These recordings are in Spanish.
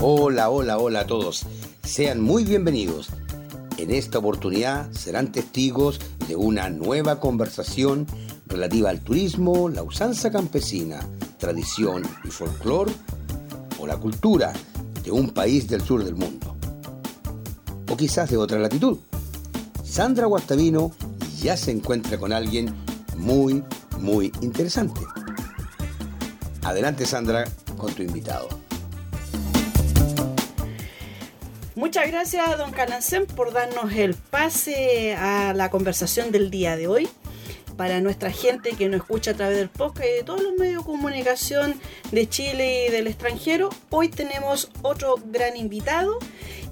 Hola, hola, hola a todos. Sean muy bienvenidos. En esta oportunidad serán testigos de una nueva conversación relativa al turismo, la usanza campesina, tradición y folclore o la cultura de un país del sur del mundo. O quizás de otra latitud. Sandra Guastavino ya se encuentra con alguien muy, muy interesante. Adelante Sandra con tu invitado. Muchas gracias, don Calancén, por darnos el pase a la conversación del día de hoy. Para nuestra gente que nos escucha a través del podcast y de todos los medios de comunicación de Chile y del extranjero, hoy tenemos otro gran invitado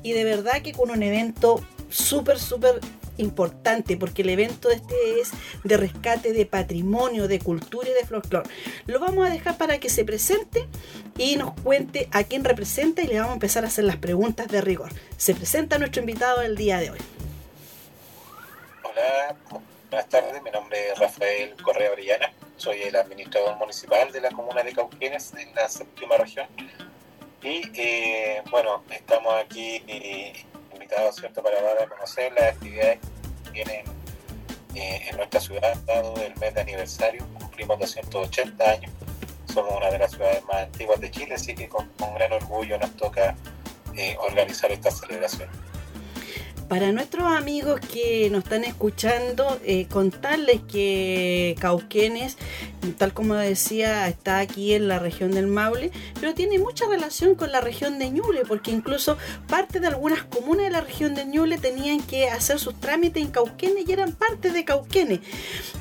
y de verdad que con un evento súper, súper importante porque el evento este es de rescate de patrimonio, de cultura y de folclore. Lo vamos a dejar para que se presente y nos cuente a quién representa y le vamos a empezar a hacer las preguntas de rigor. Se presenta nuestro invitado el día de hoy. Hola, buenas tardes. Mi nombre es Rafael Correa Orellana. Soy el administrador municipal de la comuna de Cauquenes, en la séptima región. Y eh, bueno, estamos aquí eh, invitados ¿cierto? para dar a conocer las actividades que tienen eh, en nuestra ciudad, dado el mes de aniversario. Cumplimos 280 años. Somos una de las ciudades más antiguas de Chile, así que con, con gran orgullo nos toca organizar esta celebración. Para nuestros amigos que nos están escuchando, eh, contarles que Cauquenes, tal como decía, está aquí en la región del Maule, pero tiene mucha relación con la región de Ñuble, porque incluso parte de algunas comunas de la región de Ñuble tenían que hacer sus trámites en Cauquenes y eran parte de Cauquenes.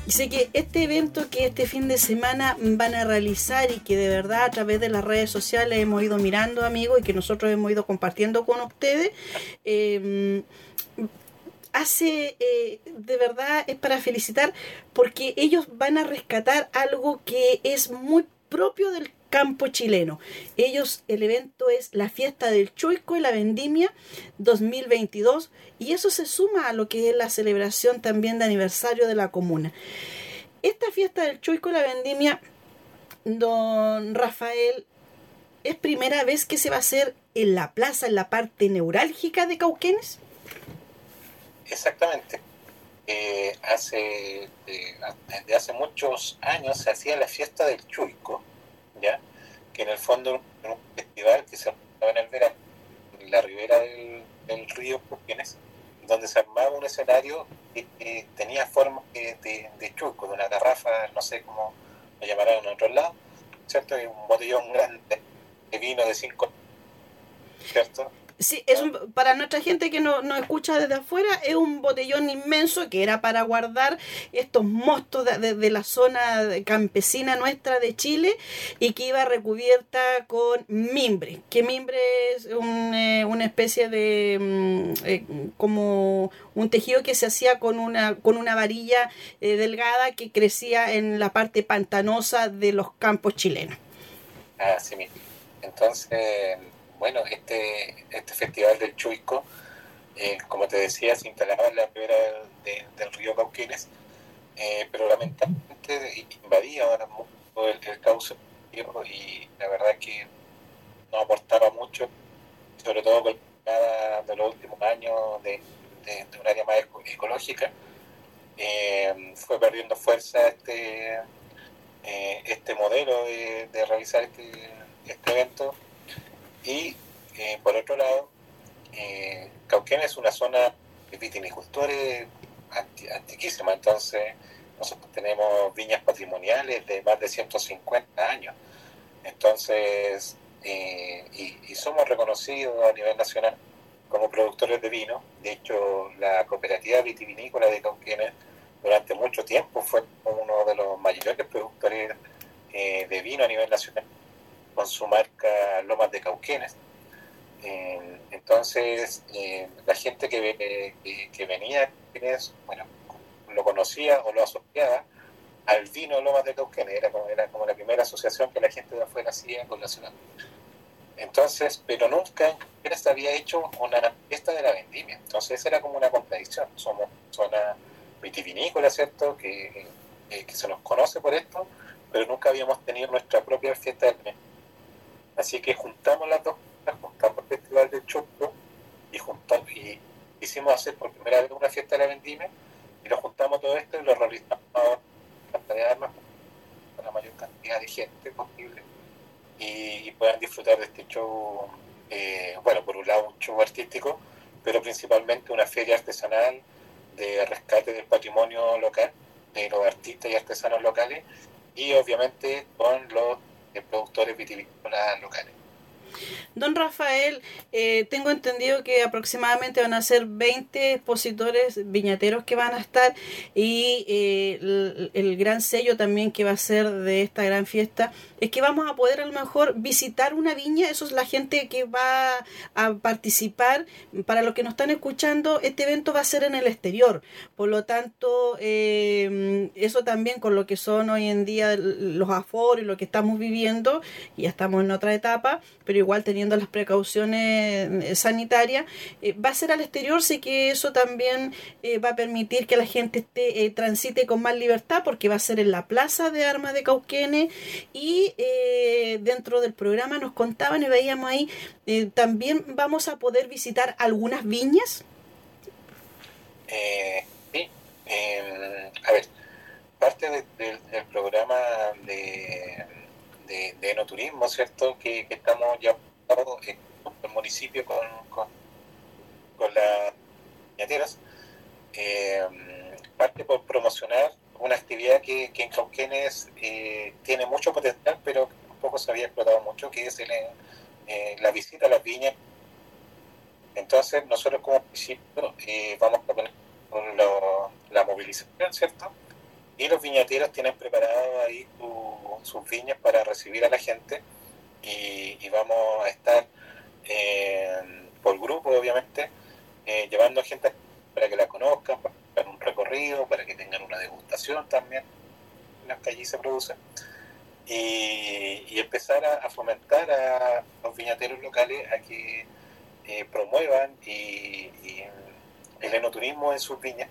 Dice que este evento que este fin de semana van a realizar y que de verdad a través de las redes sociales hemos ido mirando, amigos, y que nosotros hemos ido compartiendo con ustedes, eh, hace, eh, de verdad, es para felicitar porque ellos van a rescatar algo que es muy propio del campo chileno. Ellos, el evento es la fiesta del Chuico y la Vendimia 2022 y eso se suma a lo que es la celebración también de aniversario de la comuna. Esta fiesta del Chuico y la Vendimia, don Rafael, es primera vez que se va a hacer en la plaza, en la parte neurálgica de Cauquenes. Exactamente. Eh, hace, eh, desde hace muchos años se hacía la fiesta del Chuico, ¿ya? que en el fondo era un festival que se armaba en el verano, en la ribera del, río Cauquenes, donde se armaba un escenario que, tenía forma de, de, chuico, de una garrafa, no sé cómo lo llamarán en otro lado, ¿cierto? Y un botellón grande de vino de 5 ¿cierto? Sí, es un, para nuestra gente que nos no escucha desde afuera, es un botellón inmenso que era para guardar estos mostos de, de, la zona campesina nuestra de Chile y que iba recubierta con mimbre, que mimbre es un, eh, una especie de mm, eh, como un tejido que se hacía con una, con una varilla eh, delgada que crecía en la parte pantanosa de los campos chilenos. Así mismo. Entonces bueno, este, este festival del Chuico, eh, como te decía, se instalaba en la ribera del río Cauquenes, eh, pero lamentablemente invadía ahora mucho el, el cauce y la verdad que no aportaba mucho, sobre todo la de los últimos años de, de, un área más ecológica. Eh, fue perdiendo fuerza este, este modelo de, de realizar este, este evento y eh, por otro lado, eh, Cauquén es una zona de vitinicultores antiquísima, entonces nosotros tenemos viñas patrimoniales de más de 150 años. Entonces, eh, y, somos reconocidos a nivel nacional como productores de vino. De hecho, la cooperativa vitivinícola de Cauquenes durante mucho tiempo fue uno de los mayores productores eh, de vino a nivel nacional con su marca Lomas de Cauquenes. Eh, entonces, eh, la gente que, que, venía, bueno, lo conocía o lo asociaba al vino Lomas de Cauquenes, era como, era como la primera asociación que la gente de afuera hacía con la ciudad. Entonces, pero nunca se había hecho una fiesta de la vendimia. Entonces, era como una contradicción. Somos zona vitivinícola, ¿cierto? Que, eh, que se nos conoce por esto, pero nunca habíamos tenido nuestra propia fiesta del mes. Así que juntamos las dos juntamos el Festival del Chopo y, juntamos, y hicimos hacer por primera vez una fiesta de la vendimia y lo juntamos todo esto y lo realizamos armas con la mayor cantidad de gente posible y, puedan disfrutar de este show, eh, bueno, por un lado un show artístico, pero principalmente una feria artesanal de rescate del patrimonio local, de los artistas y artesanos locales, y obviamente con los productores vitivinícolas locales. Don Rafael, eh, tengo entendido que aproximadamente van a ser 20 expositores viñateros que van a estar y eh, el, el, gran sello también que va a ser de esta gran fiesta es que vamos a poder a lo mejor visitar una viña, eso es la gente que va a participar. Para los que nos están escuchando, este evento va a ser en el exterior, por lo tanto, eh, eso también con lo que son hoy en día los aforos y lo que estamos viviendo, ya estamos en otra etapa, pero igual teniendo las precauciones eh, sanitarias, eh, va a ser al exterior, sé que eso también va a permitir que la gente esté, transite con más libertad, porque va a ser en la plaza de armas de Cauquenes y eh, dentro del programa nos contaban y veíamos ahí, eh, también vamos a poder visitar algunas viñas. Eh, sí, em, a ver, parte del programa de, de, enoturismo, ¿cierto? Que, estamos ya en el municipio con, con, con las viñateras, em, parte por promocionar una actividad que, en Cauquenes eh, tiene mucho potencial, pero tampoco se había explotado mucho, que es eh, la visita a las viñas. Entonces, nosotros como municipio eh, vamos a poner la movilización, ¿cierto? Y los viñateros tienen preparado ahí sus viñas para recibir a la gente y, vamos a estar por grupo, obviamente, llevando gente para que la conozcan, un recorrido, para que tengan una degustación también las que allí se producen. Y, empezar a, fomentar a los viñateros locales a que eh, promuevan y, el enoturismo en sus viñas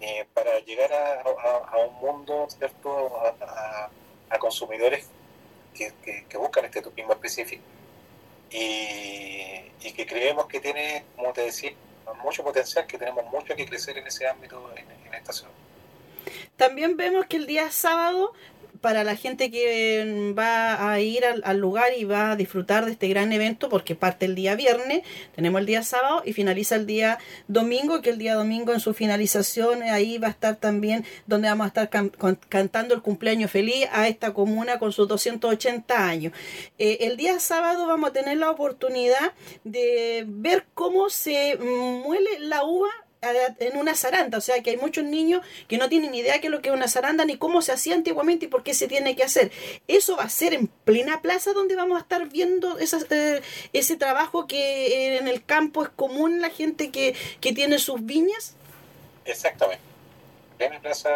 eh, para llegar a, un mundo cierto a, consumidores que, que, buscan este turismo específico y, y que creemos que tiene, como te decía, mucho potencial, que tenemos mucho que crecer en ese ámbito en, esta zona. También vemos que el día sábado para la gente que va a ir al, lugar y va a disfrutar de este gran evento, porque parte el día viernes, tenemos el día sábado y finaliza el día domingo, que el día domingo en su finalización ahí va a estar también donde vamos a estar cantando el cumpleaños feliz a esta comuna con sus 280 años. Eh, el día sábado vamos a tener la oportunidad de ver cómo se muele la uva en una zaranda, o sea que hay muchos niños que no tienen idea qué es lo que es una zaranda ni cómo se hacía antiguamente y por qué se tiene que hacer. Eso va a ser en plena plaza donde vamos a estar viendo eh, ese trabajo que en el campo es común la gente que, tiene sus viñas. Exactamente. En la plaza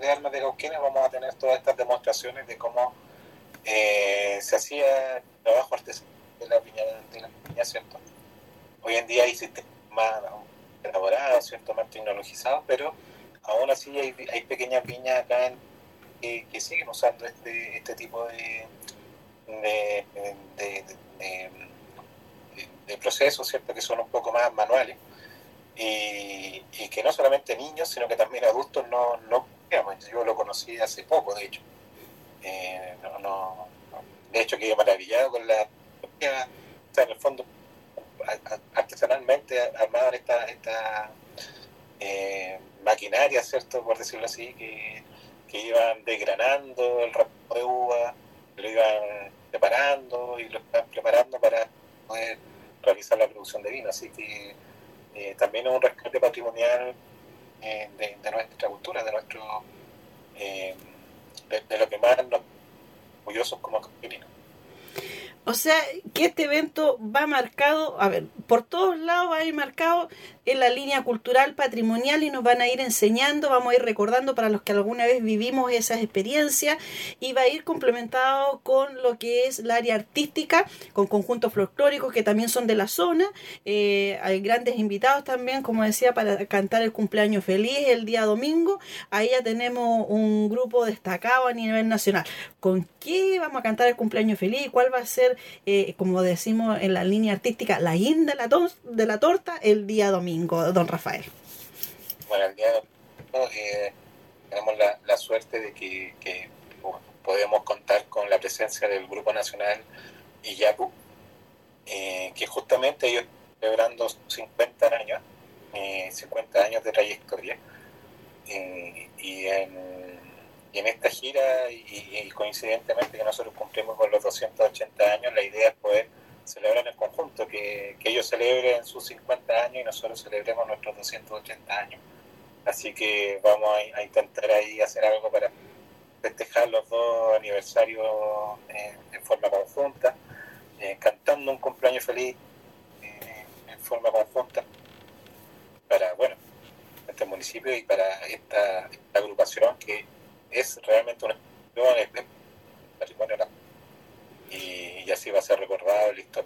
de armas de Cauquenes vamos a tener todas estas demostraciones de cómo eh, se hacía trabajo artesanal de la viña, de la viña, ¿cierto? Hoy en día hay sistemas elaborados, ¿cierto? más tecnologizados, pero aún así hay, hay pequeñas viñas acá en, que, siguen usando este, este tipo de, de, de, procesos, ¿cierto? que son un poco más manuales. Y, que no solamente niños, sino que también adultos no, no yo lo conocí hace poco, de hecho. Eh, de hecho, quedé maravillado con la... en el fondo, artesanalmente armaban esta, esta eh, maquinaria, ¿cierto? Por decirlo así, que, iban desgranando el ramo de uva, lo iban preparando y lo iban preparando para poder realizar la producción de vino. Así que eh, también es un rescate patrimonial eh, de, nuestra cultura, de nuestro de, lo que más nos orgullosos como campesinos. O sea, que este evento va marcado, a ver, por todos lados va a ir marcado en la línea cultural patrimonial y nos van a ir enseñando, vamos a ir recordando para los que alguna vez vivimos esas experiencias y va a ir complementado con lo que es la área artística, con conjuntos folclóricos que también son de la zona. Eh, hay grandes invitados también, como decía, para cantar el cumpleaños feliz el día domingo. Ahí ya tenemos un grupo destacado a nivel nacional. ¿Con qué vamos a cantar el cumpleaños feliz? ¿Cuál va a ser eh, como decimos en la línea artística, la guinda de la, de la torta el día domingo, don Rafael. Bueno, el día domingo eh, tenemos la, suerte de que, podemos contar con la presencia del Grupo Nacional IYAPU, eh, que justamente ellos celebrando 50 años, 50 años de trayectoria, y en en esta gira, y, coincidentemente que nosotros cumplimos con los 280 años, la idea es poder celebrar en conjunto, que, ellos celebren sus 50 años y nosotros celebremos nuestros 280 años. Así que vamos a, intentar ahí hacer algo para festejar los dos aniversarios en forma conjunta, eh, cantando un cumpleaños feliz eh, en forma conjunta para, bueno, este municipio y para esta agrupación que es realmente una patrimonio y, y así va a ser recordado listo.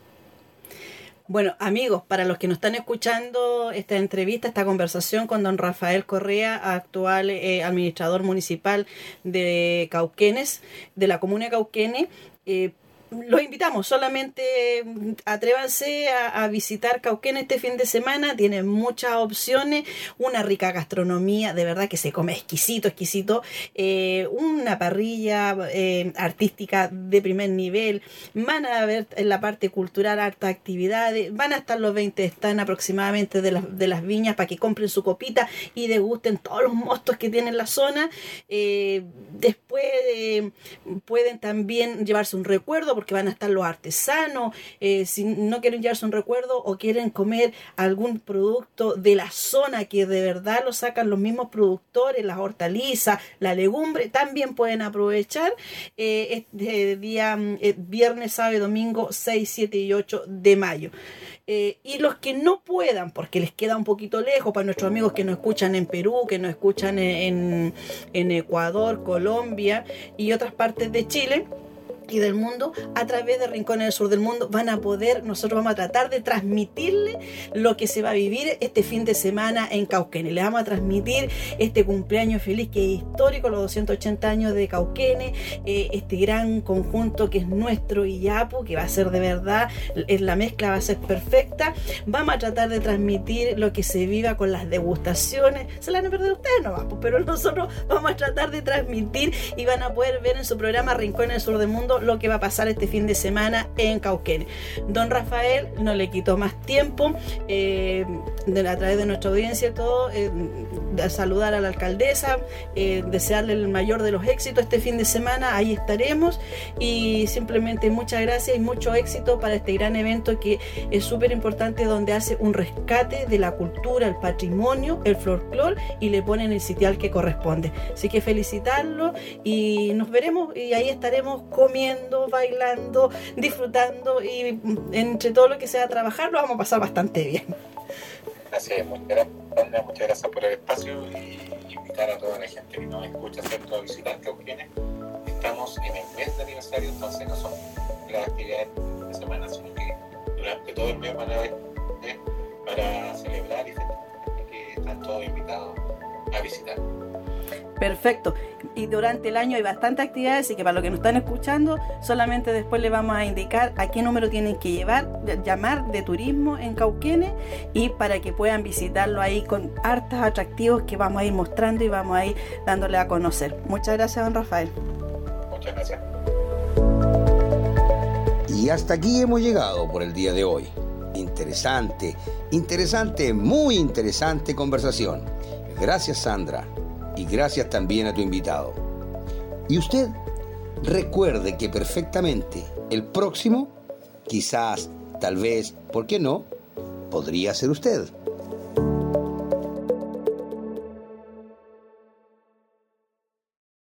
Bueno, amigos, para los que nos están escuchando esta entrevista, esta conversación con don Rafael Correa, actual eh, administrador municipal de Cauquenes, de la comuna de Cauquenes, eh, los invitamos, solamente mm, atrévanse a, visitar Cauquén este fin de semana, tienen muchas opciones, una rica gastronomía, de verdad que se come exquisito, exquisito, eh, una parrilla eh, artística de primer nivel, van a ver en la parte cultural hartas actividades, van a estar los 20 están aproximadamente de, de las viñas para que compren su copita y degusten todos los mostos que tiene la zona. Eh, después pueden también llevarse un recuerdo, porque van a estar los artesanos, eh, si no quieren llevarse un recuerdo o quieren comer algún producto de la zona que de verdad lo sacan los mismos productores, las hortalizas, la legumbre, también pueden aprovechar eh, este día eh, viernes, sábado, domingo 6, 7 y 8 de mayo. y los que no puedan, porque les queda un poquito lejos, para nuestros amigos que nos escuchan en Perú, que nos escuchan en Ecuador, Colombia y otras partes de Chile, y del mundo a través de Rincones del Sur del Mundo van a poder, nosotros vamos a tratar de transmitirle lo que se va a vivir este fin de semana en Cauquene. Le vamos a transmitir este cumpleaños feliz que es histórico, los 280 años de Cauquene, eh, este gran conjunto que es nuestro Iyapu, que va a ser de verdad, la mezcla va a ser perfecta. Vamos a tratar de transmitir lo que se viva con las degustaciones. Se la van a perder ustedes no pues, pero nosotros vamos a tratar de transmitir y van a poder ver en su programa Rincones del Sur del Mundo lo que va a pasar este fin de semana en Cauquene. Don Rafael no le quitó más tiempo eh, a través de nuestra audiencia todo, eh, saludar a la alcaldesa, eh, desearle el mayor de los éxitos este fin de semana, ahí estaremos y simplemente muchas gracias y mucho éxito para este gran evento que es súper importante donde hace un rescate de la cultura, el patrimonio, el folclore y le ponen el sitial que corresponde. Así que felicitarlo y nos veremos y ahí estaremos comiendo bailando, disfrutando y entre todo lo que sea trabajar lo vamos a pasar bastante bien. Es, muchas gracias, muchas gracias por el espacio y invitar a toda la gente que nos escucha, ¿cierto? a visitar viene Estamos en el mes de aniversario, entonces no son las actividades de semana, sino que durante todo el mes Perfecto. Y durante el año hay bastantes actividades, así que para los que nos están escuchando, solamente después les vamos a indicar a qué número tienen que llevar, llamar de turismo en Cauquenes y para que puedan visitarlo ahí con hartos atractivos que vamos a ir mostrando y vamos a ir dándole a conocer. Muchas gracias, don Rafael. Muchas gracias. Y hasta aquí hemos llegado por el día de hoy. Interesante, interesante, muy interesante conversación. Gracias, Sandra y gracias también a tu invitado. Y usted recuerde que perfectamente el próximo, quizás, tal vez, ¿por qué no? Podría ser usted.